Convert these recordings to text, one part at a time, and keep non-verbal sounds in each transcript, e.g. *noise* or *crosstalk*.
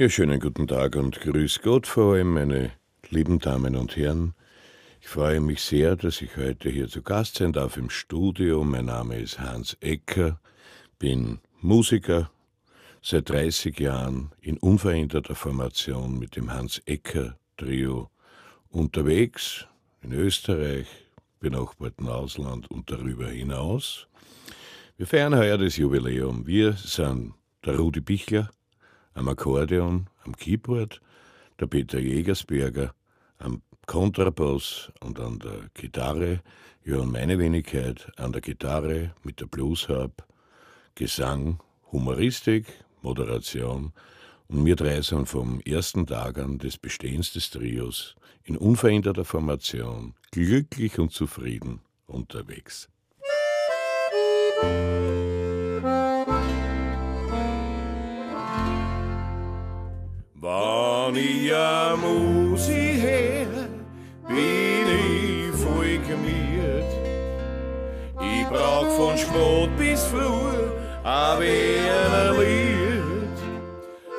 Ja, schönen guten Tag und grüß Gott vor allem, meine lieben Damen und Herren. Ich freue mich sehr, dass ich heute hier zu Gast sein darf im Studio. Mein Name ist Hans Ecker, bin Musiker, seit 30 Jahren in unveränderter Formation mit dem Hans Ecker Trio unterwegs in Österreich, benachbarten Ausland und darüber hinaus. Wir feiern heuer das Jubiläum. Wir sind der Rudi Bichler, am Akkordeon, am Keyboard, der Peter Jägersberger am Kontrabass und an der Gitarre, und meine Wenigkeit an der Gitarre mit der Bluesharp, Gesang, Humoristik, Moderation und wir drei sind vom ersten Tag an des Bestehens des Trios in unveränderter Formation, glücklich und zufrieden unterwegs. Wann ich am Musi her, bin ich voll gemiert. Ich brauch von Spät bis früh ein Wiener Lied.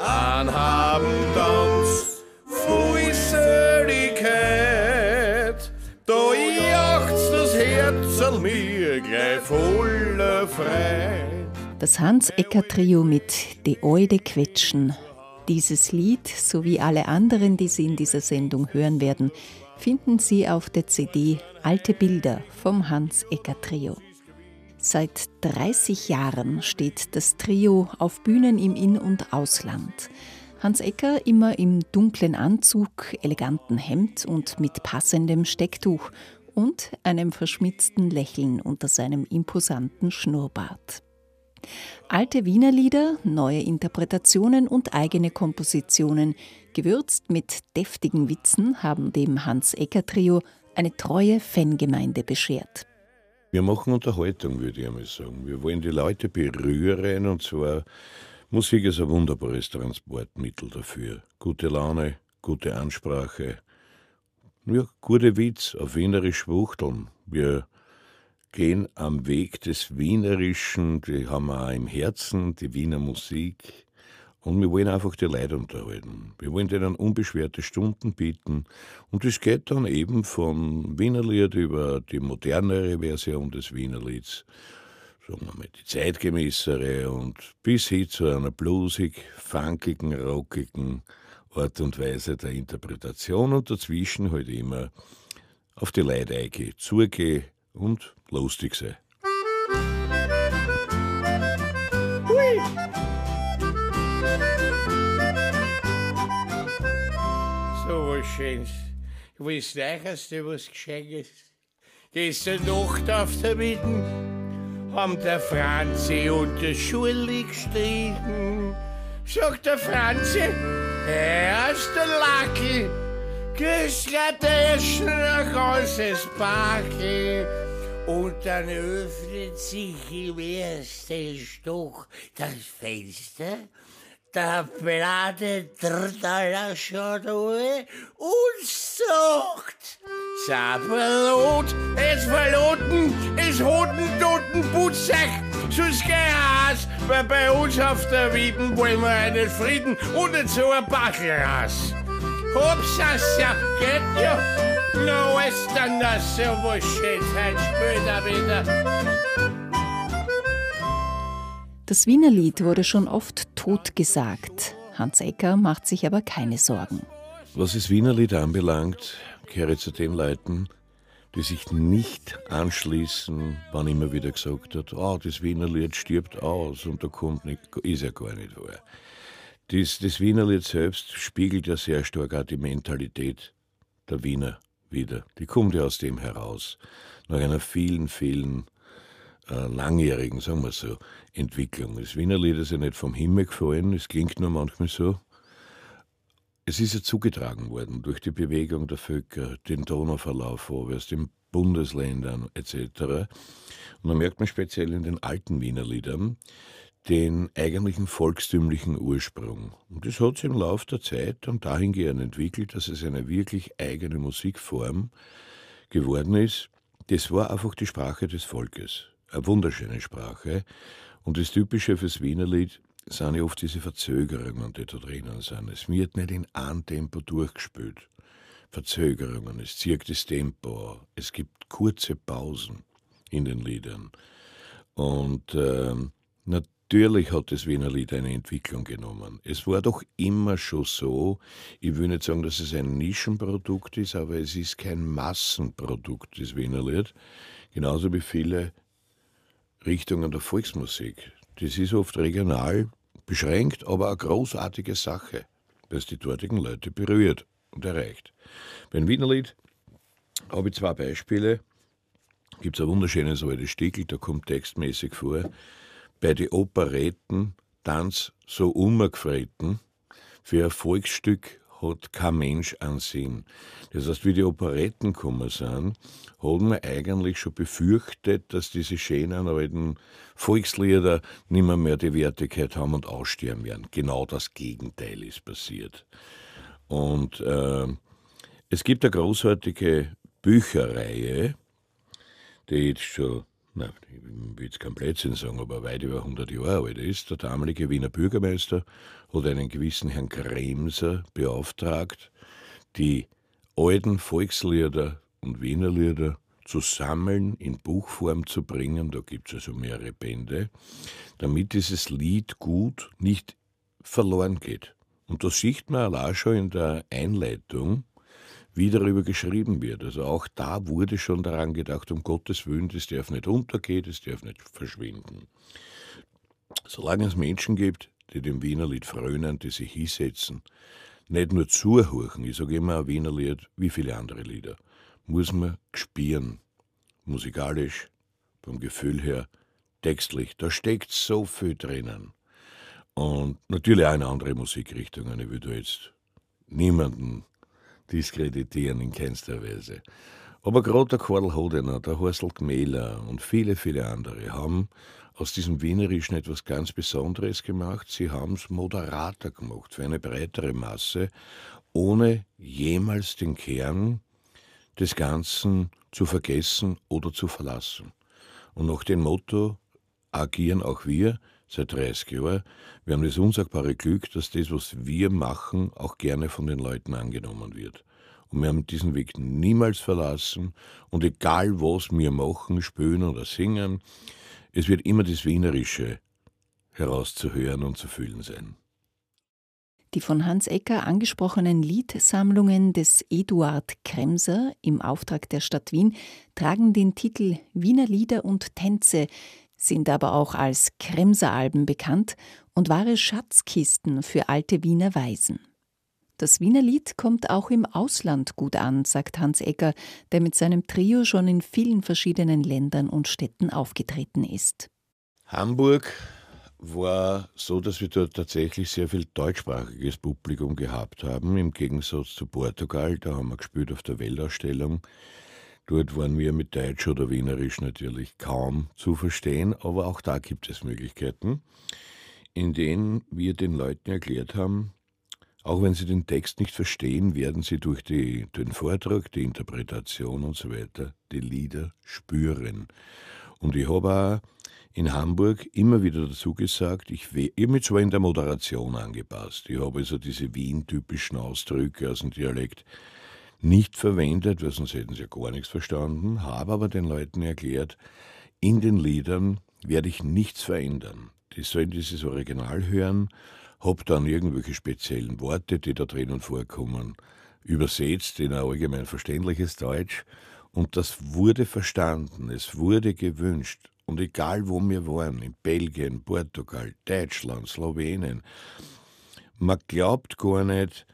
An Abendtanz, voll Seligkeit, da jagt's das Herz an mir gleich voller Freude. Das Hans-Ecker-Trio mit De Eude Quetschen dieses Lied sowie alle anderen, die Sie in dieser Sendung hören werden, finden Sie auf der CD Alte Bilder vom Hans Ecker Trio. Seit 30 Jahren steht das Trio auf Bühnen im In- und Ausland. Hans Ecker immer im dunklen Anzug, eleganten Hemd und mit passendem Stecktuch und einem verschmitzten Lächeln unter seinem imposanten Schnurrbart. Alte Wiener Lieder, neue Interpretationen und eigene Kompositionen, gewürzt mit deftigen Witzen, haben dem Hans-Ecker-Trio eine treue Fangemeinde beschert. Wir machen Unterhaltung, würde ich einmal sagen. Wir wollen die Leute berühren und zwar Musik ist ein wunderbares Transportmittel dafür. Gute Laune, gute Ansprache, ja, gute Witz, auf Wienerisch wuchteln. Wir gehen am Weg des Wienerischen, die haben wir auch im Herzen, die Wiener Musik. Und wir wollen einfach die Leute unterhalten. Wir wollen denen unbeschwerte Stunden bieten. Und es geht dann eben von Wienerlied über die modernere Version des Wienerlieds, sagen wir mal die zeitgemäßere und bis hin zu einer bluesig, funkigen, rockigen Art und Weise der Interpretation und dazwischen halt immer auf die Leute eingehe, zugehe und lustig sein. Hui. So was Schönes. Ich weiß nicht, was Geschenkes? Gestern Nacht auf der Mitten haben der Franzi und der Schulli gestritten. Sagt der Franzi, er ist der Lackel, Geschradeschen, ein ganzes Backel. Und dann öffnet sich im ersten Stock das Fenster. Da bladet schon durch und sagt, Sabelot, es verloten, es hoten toten Putzsack, sonst gehas, weil bei uns auf der Wieben wollen wir einen Frieden und nicht so ein Bachelras. Hopsasa, geht ja. No, es dann das so schön, später wieder. Das Wiener Lied wurde schon oft totgesagt. Hans Ecker macht sich aber keine Sorgen. Was das Wiener Lied anbelangt, gehöre ich zu den Leuten, die sich nicht anschließen, wann immer wieder gesagt hat, oh, das Wiener Lied stirbt aus und da kommt nicht, ist ja gar nicht wahr. Das, das Wiener Lied selbst spiegelt ja sehr stark auch die Mentalität der Wiener wieder. Die kommt ja aus dem heraus. Nach einer vielen, vielen äh, langjährigen, sagen wir so, Entwicklung. Das Wiener Lied ist ja nicht vom Himmel gefallen, es klingt nur manchmal so. Es ist ja zugetragen worden durch die Bewegung der Völker, den Donauverlauf vorwärts, den Bundesländern etc. Und da merkt man speziell in den alten Wiener Liedern den eigentlichen volkstümlichen Ursprung. Und das hat sich im Laufe der Zeit dann dahingehend entwickelt, dass es eine wirklich eigene Musikform geworden ist. Das war einfach die Sprache des Volkes. Eine wunderschöne Sprache. Und das Typische fürs Wienerlied, sind ja oft diese Verzögerungen, die da drinnen sind. Es wird nicht in einem Tempo durchgespielt. Verzögerungen, es zirkt das Tempo, es gibt kurze Pausen in den Liedern. Und äh, natürlich hat das Wiener Lied eine Entwicklung genommen. Es war doch immer schon so, ich will nicht sagen, dass es ein Nischenprodukt ist, aber es ist kein Massenprodukt, das Wiener Lied. Genauso wie viele Richtungen der Volksmusik. Das ist oft regional beschränkt, aber eine großartige Sache, das die dortigen Leute berührt und erreicht. Beim Wienerlied habe ich zwei Beispiele. Gibt es ein wunderschönes altes Stickel, da kommt textmäßig vor. Bei den Operetten Tanz so umgefreten, für ein Volksstück hat kein Mensch ansehen. Das heißt, wie die Operetten gekommen sind, hat man eigentlich schon befürchtet, dass diese schönen alten Volkslieder nicht mehr, mehr die Wertigkeit haben und aussterben werden. Genau das Gegenteil ist passiert. Und äh, es gibt eine großartige Bücherreihe, die jetzt schon, na, ich will jetzt kein Blödsinn sagen, aber weit über 100 Jahre alt ist. Der damalige Wiener Bürgermeister hat einen gewissen Herrn Kremser beauftragt, die alten Volkslieder und Wienerlieder zu sammeln, in Buchform zu bringen, da gibt es also mehrere Bände, damit dieses Lied gut nicht verloren geht. Und das sieht man allein schon in der Einleitung, wie darüber geschrieben wird. Also auch da wurde schon daran gedacht, um Gottes Willen, das darf nicht untergehen, das darf nicht verschwinden. Solange es Menschen gibt, die dem Wienerlied frönen, die sich hinsetzen, nicht nur zuhören, ich sage immer ein Wienerlied, wie viele andere Lieder, muss man spüren, musikalisch, vom Gefühl her, textlich, da steckt so viel drinnen. Und natürlich auch in andere Musikrichtungen. Ich würde jetzt niemanden diskreditieren in keinster Weise. Aber gerade der Karl Hodener, der Horsel Gmähler und viele, viele andere haben aus diesem Wienerischen etwas ganz Besonderes gemacht. Sie haben es moderater gemacht, für eine breitere Masse, ohne jemals den Kern des Ganzen zu vergessen oder zu verlassen. Und nach dem Motto agieren auch wir, seit 30 Jahren. Wir haben das unsagbare Glück, dass das, was wir machen, auch gerne von den Leuten angenommen wird. Und wir haben diesen Weg niemals verlassen. Und egal, was wir machen, spielen oder singen, es wird immer das Wienerische herauszuhören und zu fühlen sein. Die von Hans Ecker angesprochenen Liedsammlungen des Eduard Kremser im Auftrag der Stadt Wien tragen den Titel Wiener Lieder und Tänze, sind aber auch als Kremser-Alben bekannt und wahre Schatzkisten für alte Wiener Weisen. Das Wiener Lied kommt auch im Ausland gut an, sagt Hans Egger, der mit seinem Trio schon in vielen verschiedenen Ländern und Städten aufgetreten ist. Hamburg war so, dass wir dort tatsächlich sehr viel deutschsprachiges Publikum gehabt haben, im Gegensatz zu Portugal. Da haben wir gespielt auf der Weltausstellung. Dort waren wir mit Deutsch oder Wienerisch natürlich kaum zu verstehen, aber auch da gibt es Möglichkeiten, in denen wir den Leuten erklärt haben, auch wenn sie den Text nicht verstehen, werden sie durch die, den Vortrag, die Interpretation und so weiter die Lieder spüren. Und ich habe auch in Hamburg immer wieder dazu gesagt, ich, habe mich zwar in der Moderation angepasst, ich habe also diese Wien-typischen Ausdrücke aus dem Dialekt nicht verwendet, weil sonst hätten sie ja gar nichts verstanden, habe aber den Leuten erklärt, in den Liedern werde ich nichts verändern. Die sollen dieses Original hören, habe dann irgendwelche speziellen Worte, die da drinnen vorkommen, übersetzt in ein allgemein verständliches Deutsch und das wurde verstanden, es wurde gewünscht. Und egal wo wir waren, in Belgien, Portugal, Deutschland, Slowenien, man glaubt gar nicht,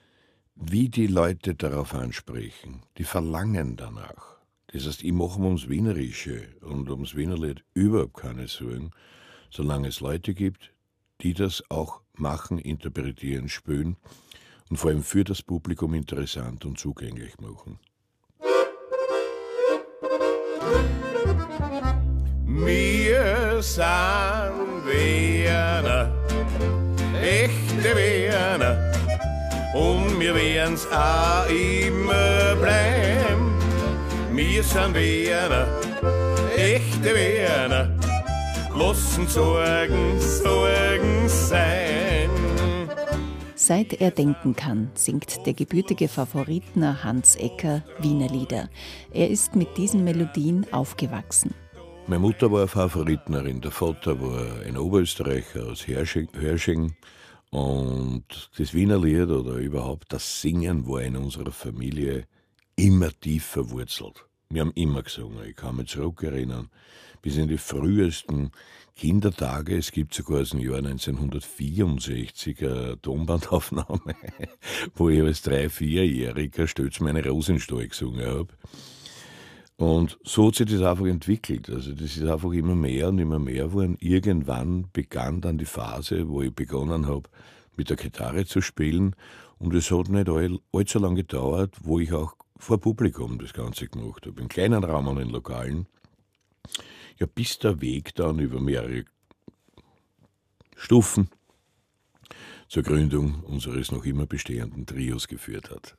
wie die Leute darauf ansprechen, die verlangen danach. Das heißt, ich mache ums Wienerische und ums Wienerlied überhaupt keine Sorgen, solange es Leute gibt, die das auch machen, interpretieren, spüren und vor allem für das Publikum interessant und zugänglich machen. Wir sind Wiener, echte Wiener und wir werden's auch immer bleiben. Wir sind Wiener, echte Wiener lassen Sorgen, Sorgen sein. Seit er denken kann, singt der gebürtige Favoritner Hans Ecker Wiener Lieder. Er ist mit diesen Melodien aufgewachsen. Meine Mutter war eine Favoritnerin, der Vater war ein Oberösterreicher aus Hörsching. Und das Wiener Lied oder überhaupt das Singen war in unserer Familie immer tief verwurzelt. Wir haben immer gesungen. Ich kann mich zurückerinnern, bis in die frühesten Kindertage. Es gibt sogar aus dem Jahr 1964 eine Tonbandaufnahme, *laughs* wo ich als drei-, vierjähriger stolz meine Rosenstall gesungen habe. Und so hat sich das einfach entwickelt. Also das ist einfach immer mehr und immer mehr geworden. Irgendwann begann dann die Phase, wo ich begonnen habe, mit der Gitarre zu spielen. Und es hat nicht allzu lange gedauert, wo ich auch vor Publikum das Ganze gemacht habe. In kleinen Raum und in Lokalen. Ja, bis der Weg dann über mehrere Stufen zur Gründung unseres noch immer bestehenden Trios geführt hat.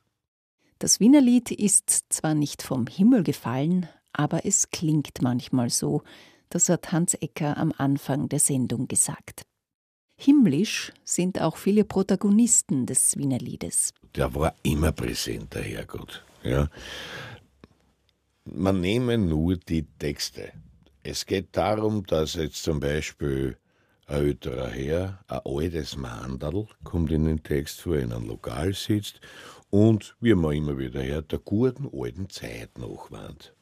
Das Wienerlied ist zwar nicht vom Himmel gefallen, aber es klingt manchmal so. Das hat Hans Ecker am Anfang der Sendung gesagt. Himmlisch sind auch viele Protagonisten des Wienerliedes. Der war immer präsent, der Herrgott. Ja. Man nehme nur die Texte. Es geht darum, dass jetzt zum Beispiel ein älterer Herr, ein altes Mandel, kommt in den Text vor, in einem Lokal sitzt und, wie man immer wieder hört, der guten alten Zeit nachwandt.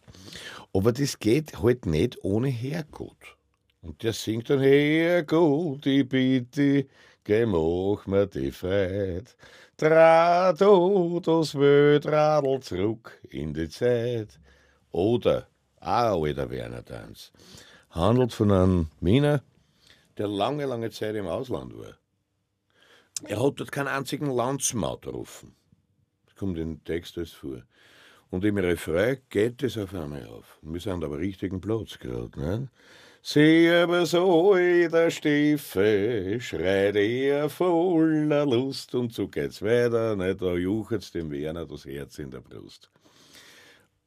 Aber das geht halt nicht ohne Herrgott. Und der singt dann, Herrgott, ich bitte, geh, mach mir die Freiheit. Trat das Weltradl zurück in die Zeit. Oder, auch alter Werner Tanz, handelt von einem Miner, der lange, lange Zeit im Ausland war. Er hat dort keinen einzigen Landsmaut rufen kommt in den Text alles vor. Und im Refrain geht es auf einmal auf. Wir sind aber richtigen Platz gerade. Ne? Sieh aber so der Stiefel, schreit er voller Lust und so geht's weiter, ne? da juchet's dem Werner das Herz in der Brust.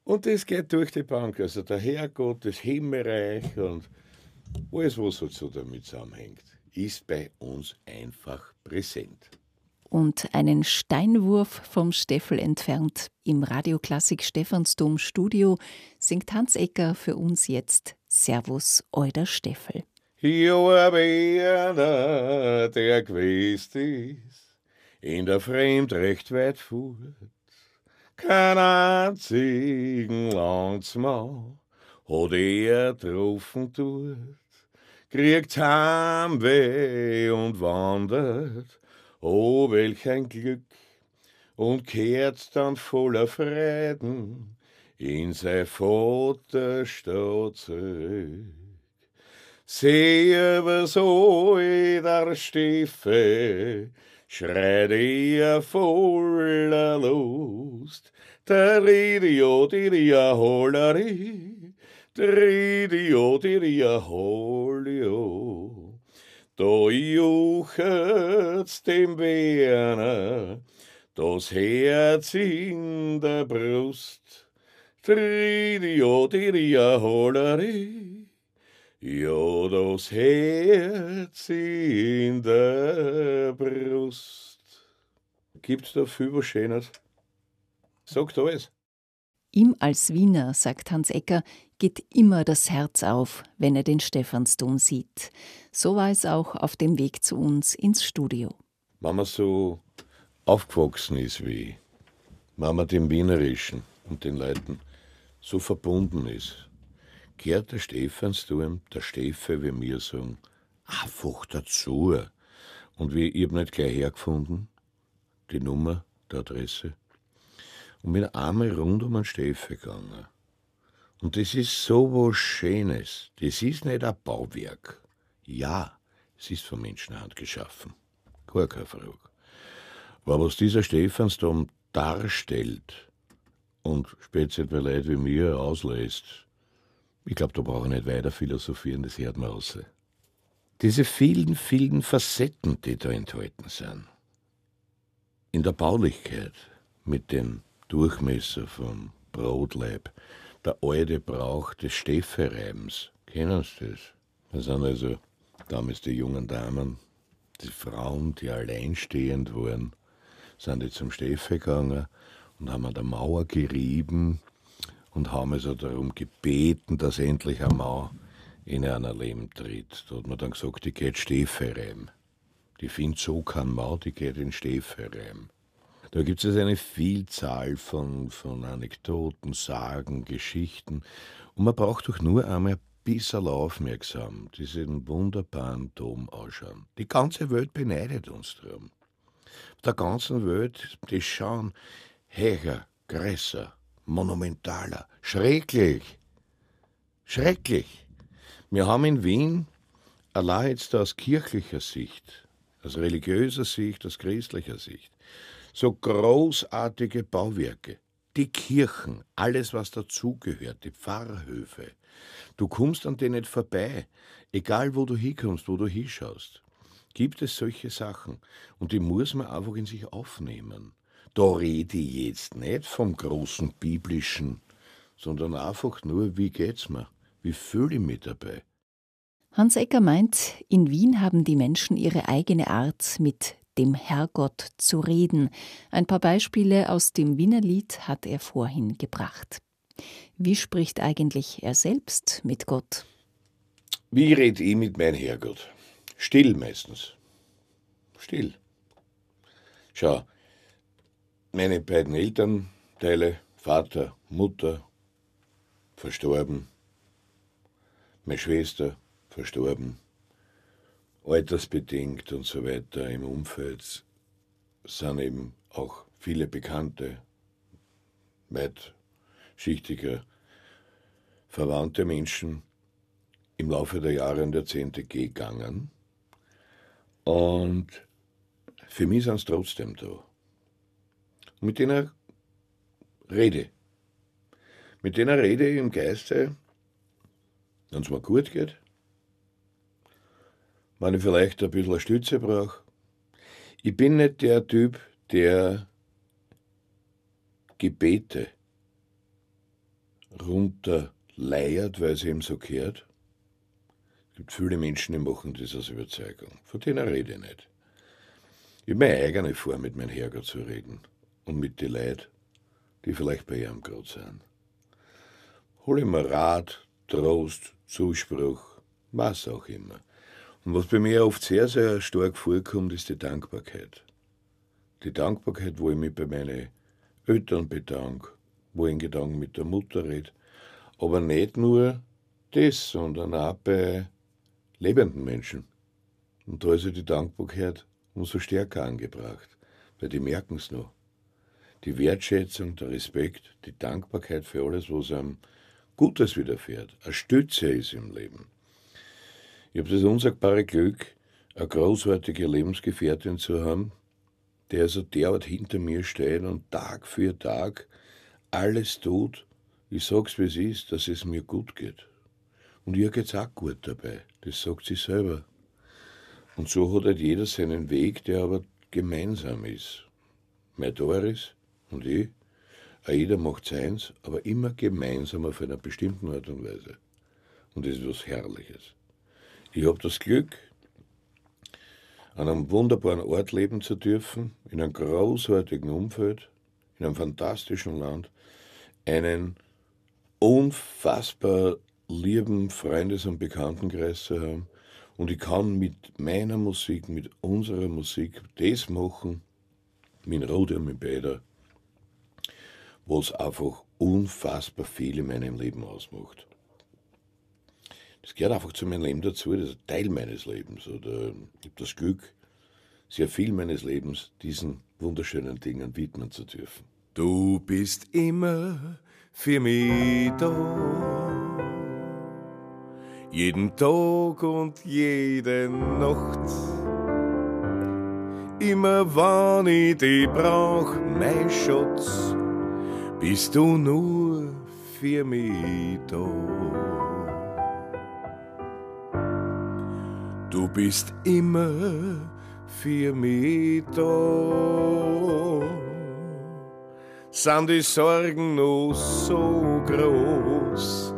Und das geht durch die Bank, also der Herrgott, das Himmelreich und alles, was so damit zusammenhängt, ist bei uns einfach präsent und einen Steinwurf vom Steffel entfernt im Radioklassik Stephansdom Studio singt Hans Ecker für uns jetzt Servus Euder Steffel. Jo, einer, der gewesen ist, in der Fremd recht weit fuhrt, kein einzigen Landsmann hat er getroffen tut, kriegt Heimweh und wandert Oh, welch ein Glück! Und kehrt dann voller Frieden in sein Vaterstadt zurück. Sehe, was der Stiefel, schreit er voller Lust. Der Idiot, Idiot, Holleri, der Idiot, Idiot, Holio. Da juchet's dem Werner das Herz in der Brust. Tridio, diria, holleri, ja, das Herz in der Brust. Gibt's da viel was Schönes? Sagt alles. Ihm als Wiener, sagt Hans Ecker, geht immer das Herz auf, wenn er den Stephansdom sieht. So war es auch auf dem Weg zu uns ins Studio. Wenn man so aufgewachsen ist wie wenn man dem Wienerischen und den Leuten so verbunden ist, kehrt der Stephansdom, der Steffe, wie wir sagen, einfach dazu. Und wie, ich habe nicht gleich hergefunden, die Nummer, die Adresse, und bin einmal rund um den Steffe gegangen. Und das ist so was Schönes. Das ist nicht ein Bauwerk. Ja, es ist von Menschenhand geschaffen. Gar keine Frage. Aber was dieser Stephansdom darstellt und speziell bei Leuten wie mir auslässt, ich glaube, da brauche ich nicht weiter philosophieren, das hört man raus. Diese vielen, vielen Facetten, die da enthalten sind. In der Baulichkeit mit dem Durchmesser vom Brotleib, der alte Brauch des Steffereibens. Kennen Sie das? Das sind also damals die jungen Damen, die Frauen, die alleinstehend waren, sind die zum Steffe gegangen und haben an der Mauer gerieben und haben also darum gebeten, dass endlich eine Mauer in einer Leben tritt. Da hat man dann gesagt, die geht Steffe rein. Die findet so kein Mau, die geht in Steffe rein. Da gibt es eine Vielzahl von, von Anekdoten, Sagen, Geschichten. Und man braucht doch nur einmal ein bisschen aufmerksam diesen wunderbaren Dom anschauen. Die ganze Welt beneidet uns darum. Auf der ganzen Welt, die schauen höher, größer, monumentaler, schrecklich. Schrecklich. Wir haben in Wien, allein jetzt aus kirchlicher Sicht, aus religiöser Sicht, aus christlicher Sicht, so großartige Bauwerke. Die Kirchen, alles was dazugehört, die Pfarrhöfe. Du kommst an denen nicht vorbei, egal wo du hinkommst, wo du hinschaust. Gibt es solche Sachen und die muss man einfach in sich aufnehmen. Da rede ich jetzt nicht vom großen biblischen, sondern einfach nur, wie geht's mir? Wie fühle ich mich dabei? Hans Ecker meint, in Wien haben die Menschen ihre eigene Art, mit dem Herrgott zu reden. Ein paar Beispiele aus dem Wiener Lied hat er vorhin gebracht. Wie spricht eigentlich er selbst mit Gott? Wie red ich mit meinem Herrgott? Still meistens. Still. Schau, meine beiden Elternteile, Vater, Mutter, verstorben, meine Schwester, verstorben, altersbedingt und so weiter im Umfeld sind eben auch viele bekannte, weitschichtige, verwandte Menschen im Laufe der Jahre und Jahrzehnte gegangen. Und für mich sind es trotzdem da. Und mit denen rede. Mit denen rede ich im Geiste, wenn es mir gut geht, wenn ich vielleicht ein bisschen Stütze brauche. Ich bin nicht der Typ, der Gebete runterleiert, weil es ihm so gehört. Es gibt viele Menschen, die machen das aus Überzeugung. Von denen rede ich nicht. Ich habe meine eigene Form, mit meinem Herrgott zu reden und mit den Leuten, die vielleicht bei ihrem gerade sind. Hole mir Rat, Trost, Zuspruch, was auch immer. Und was bei mir oft sehr, sehr stark vorkommt, ist die Dankbarkeit. Die Dankbarkeit, wo ich mich bei meinen Eltern bedanke, wo ich in Gedanken mit der Mutter rede. Aber nicht nur das, sondern auch bei lebenden Menschen. Und da ist ja die Dankbarkeit umso stärker angebracht, weil die merken es noch. Die Wertschätzung, der Respekt, die Dankbarkeit für alles, was einem Gutes widerfährt, eine Stütze ist im Leben. Ich habe das unsagbare Glück, eine großartige Lebensgefährtin zu haben, der also derart hinter mir steht und Tag für Tag alles tut, ich sag's wie es ist, dass es mir gut geht. Und ihr geht's auch gut dabei, das sagt sie selber. Und so hat halt jeder seinen Weg, der aber gemeinsam ist. Mein Doris und ich, jeder macht seins, aber immer gemeinsam auf einer bestimmten Art und Weise. Und das ist was Herrliches. Ich habe das Glück, an einem wunderbaren Ort leben zu dürfen, in einem großartigen Umfeld, in einem fantastischen Land, einen unfassbar lieben Freundes- und Bekanntenkreis zu haben. Und ich kann mit meiner Musik, mit unserer Musik das machen, mit Rode und mit Bäder, was einfach unfassbar viel in meinem Leben ausmacht. Das gehört einfach zu meinem Leben dazu, das ist Teil meines Lebens. Oder ich habe das Glück, sehr viel meines Lebens diesen wunderschönen Dingen widmen zu dürfen. Du bist immer für mich da. Jeden Tag und jede Nacht. Immer wann ich dich brauch, mein Schatz, bist du nur für mich da. Du bist immer für mich da. Sind die Sorgen noch so groß?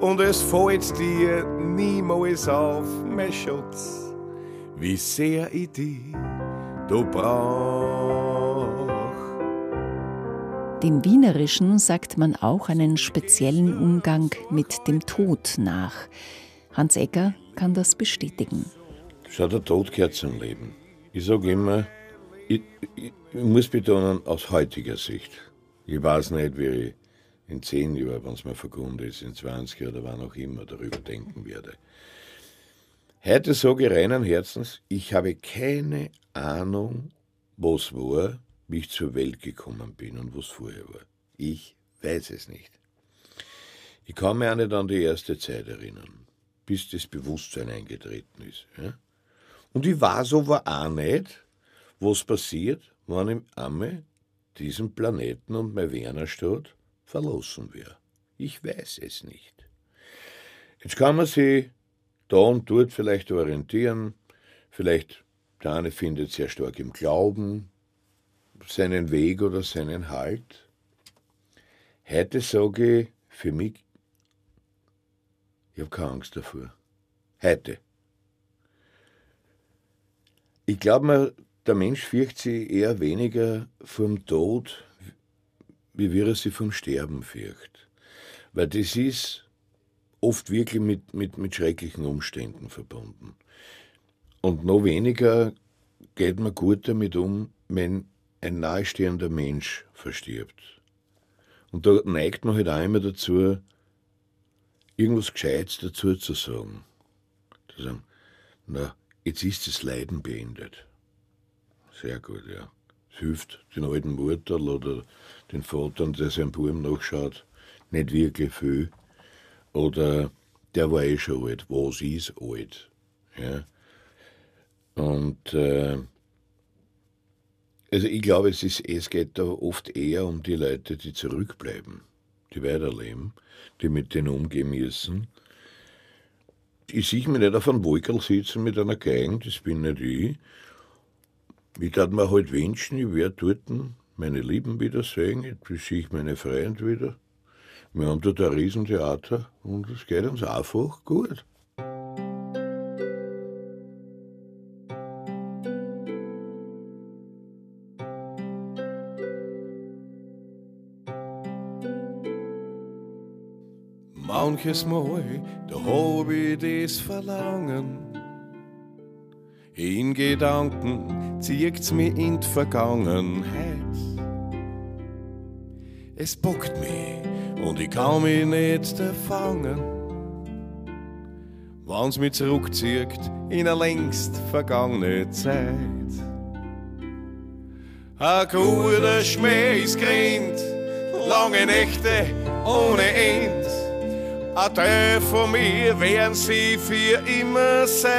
und es fällt dir niemals auf, mein Schatz, wie sehr ich dich du brauch. Dem Wienerischen sagt man auch einen speziellen Umgang mit dem Tod nach. Hans Egger kann das bestätigen. Schau, der Tod gehört zum Leben. Ich sage immer, ich, ich, ich, muss betonen, aus heutiger Sicht. Ich weiß nicht, wie ich in zehn Jahren, wenn es mir vergundet ist, in 20 oder wann auch immer darüber denken werde. Heute sage ich reinen Herzens, ich habe keine Ahnung, was war, wie ich zur Welt gekommen bin und was vorher war. Ich weiß es nicht. Ich kann mich auch nicht an die erste Zeit erinnern, bis das Bewusstsein eingetreten ist. Ja? Und ich weiß aber auch nicht, was passiert, wenn ich einmal diesen Planeten und mein Wernerstadt verlassen wäre. Ich weiß es nicht. Jetzt kann man sich da und dort vielleicht orientieren, vielleicht der eine findet sehr stark im Glauben seinen Weg oder seinen Halt. Heute sage ich für mich, ich habe keine Angst davor. Heute. Ich glaube der Mensch fürchtet sich eher weniger vom Tod, wie wir er sich vom Sterben fürcht. Weil das ist oft wirklich mit, mit, mit schrecklichen Umständen verbunden. Und noch weniger geht man gut damit um, wenn ein nahestehender Mensch verstirbt. Und da neigt man halt auch immer dazu, irgendwas Gescheites dazu zu sagen. Zu sagen, na, jetzt ist das Leiden beendet. Sehr gut, ja. Es hilft den alten Mutter oder den Vater, der seinem Buben nachschaut, nicht wirklich viel. Oder der war eh schon alt. Was ist alt? Ja. Und äh, also ich glaube, es, ist, es geht da oft eher um die Leute, die zurückbleiben, die weiterleben, die mit denen umgehen müssen. Ich sehe mich nicht auf einem Wolkerl sitzen mit einer Geige, das bin nicht ich. Ich darf mir halt wünschen, ich werde dort meine Lieben wiedersehen, jetzt sehe ich meine Freunde wieder. Wir haben dort ein Riesentheater und es geht uns einfach gut. Manches Mal, da hab ich das Verlangen. In Gedanken zieht's mich in die Vergangenheit. Es bockt mich und ich kann mich nicht fangen. Wenn's mich zurückzieht in eine längst vergangene Zeit. Ein guter Schmäh ist grind, lange Nächte ohne End. Teil von mir werden sie für immer sein.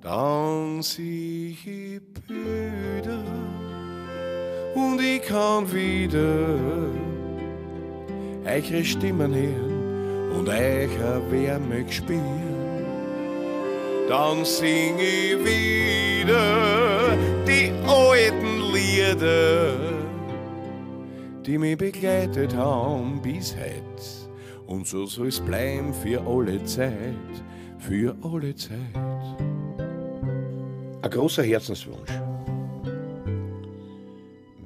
Dann sieh ich Bilder und ich kann wieder eure Stimmen hören und eure Wärme spüren. Dann sing ich wieder die alten Lieder, die mich begleitet haben bis heute. Und so soll es bleiben für alle Zeit, für alle Zeit. Ein großer Herzenswunsch.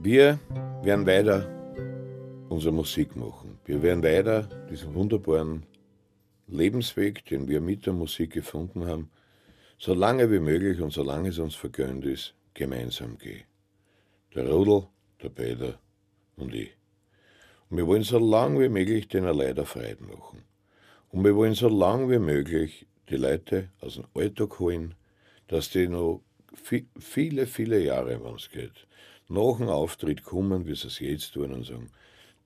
Wir werden weiter unsere Musik machen. Wir werden weiter diesen wunderbaren Lebensweg, den wir mit der Musik gefunden haben, so lange wie möglich und solange es uns vergönnt ist, gemeinsam gehen. Der Rudel, der Peter und ich. Und wir wollen so lange wie möglich den Leider Freude machen. Und wir wollen so lange wie möglich die Leute aus dem Alltag holen, dass die noch viele, viele Jahre, wenn es geht, nach dem Auftritt kommen, wie sie es jetzt tun und sagen,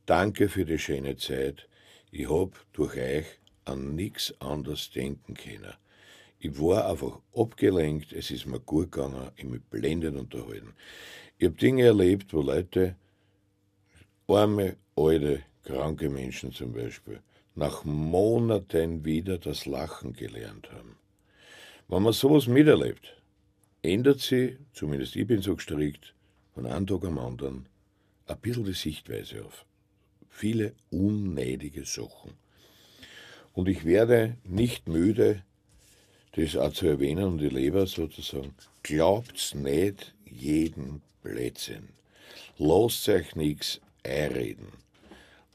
danke für die schöne Zeit, ich hab durch euch an nichts anderes denken können. Ich war einfach abgelenkt, es ist mir gut gegangen, ich mich blendend unterhalten. Ich habe Dinge erlebt, wo Leute, arme, alte, kranke Menschen zum Beispiel, nach Monaten wieder das Lachen gelernt haben. Wenn man sowas miterlebt, ändert sich, zumindest ich bin so gestrickt, von einem Tag am anderen ein bisschen die Sichtweise auf. viele unnötige Sachen. Und ich werde nicht müde, das auch zu erwähnen und die Leber sozusagen, glaubt's nicht jeden Blödsinn. Lasst euch nichts einreden.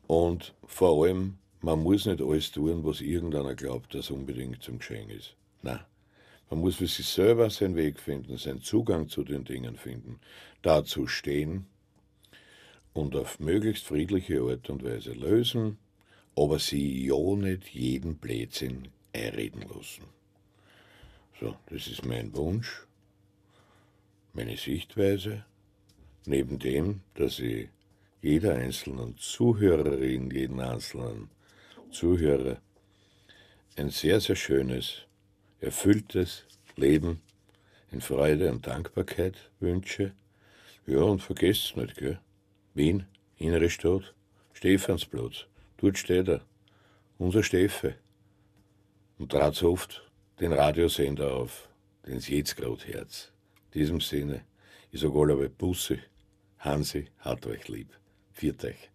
Und vor allem, man muss nicht alles tun, was irgendeiner glaubt, dass unbedingt zum Geschenk ist. Nein. Man muss für sich selber seinen Weg finden, seinen Zugang zu den Dingen finden, dazu stehen und auf möglichst friedliche Art und Weise lösen, aber sie ja nicht jeden Blödsinn einreden lassen. So, das ist mein Wunsch, meine Sichtweise, neben dem, dass ich jeder einzelnen Zuhörerin, jeden einzelnen Zuhörer ein sehr, sehr schönes, erfülltes Leben in Freude und Dankbarkeit wünsche. Ja, und vergesst nicht, gell? Wien, innere Stadt, Stephansplatz, dort steht er, unser Steffe. Und trat oft den Radiosender auf, den Sie jetzt gerade Herz. In diesem Sinne, ich sage alle Busse, Hansi, hat euch lieb. Viert euch.